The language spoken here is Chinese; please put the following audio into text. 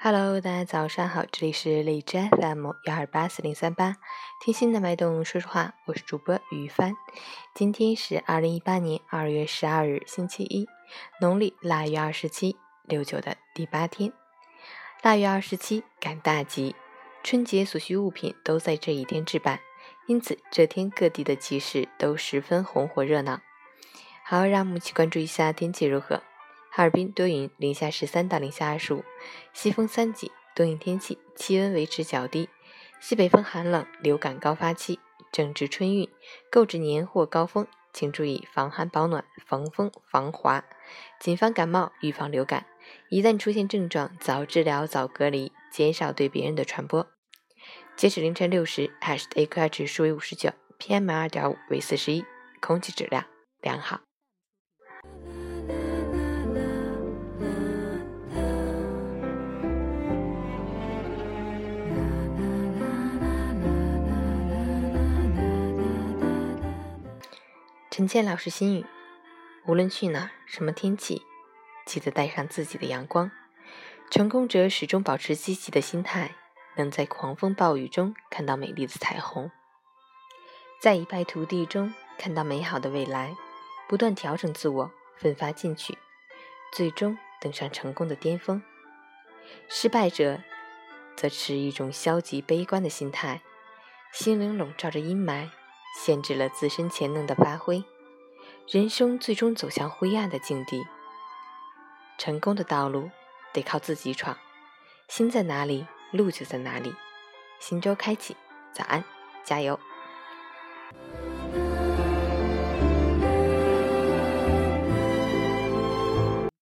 Hello，大家早上好，这里是荔枝 FM 幺二八四零三八，听心的脉动说说话，我是主播于帆。今天是二零一八年二月十二日，星期一，农历腊月二十七，六九的第八天。腊月二十七赶大集，春节所需物品都在这一天置办，因此这天各地的集市都十分红火热闹。好，让我们一起关注一下天气如何。哈尔滨多云，零下十三到零下二十五，西风三级，多云天气，气温维持较低。西北风寒冷，流感高发期，正值春运，购置年货高峰，请注意防寒保暖、防风防滑，谨防感冒，预防流感。一旦出现症状，早治疗，早隔离，减少对别人的传播。截止凌晨六时，海市的 AQI 指数为五十九，PM 二点五为四十一，空气质量良好。陈倩老师心语：无论去哪，什么天气，记得带上自己的阳光。成功者始终保持积极的心态，能在狂风暴雨中看到美丽的彩虹，在一败涂地中看到美好的未来。不断调整自我，奋发进取，最终登上成功的巅峰。失败者则持一种消极悲观的心态，心灵笼罩着阴霾。限制了自身潜能的发挥，人生最终走向灰暗的境地。成功的道路得靠自己闯，心在哪里，路就在哪里。新周开启，早安，加油！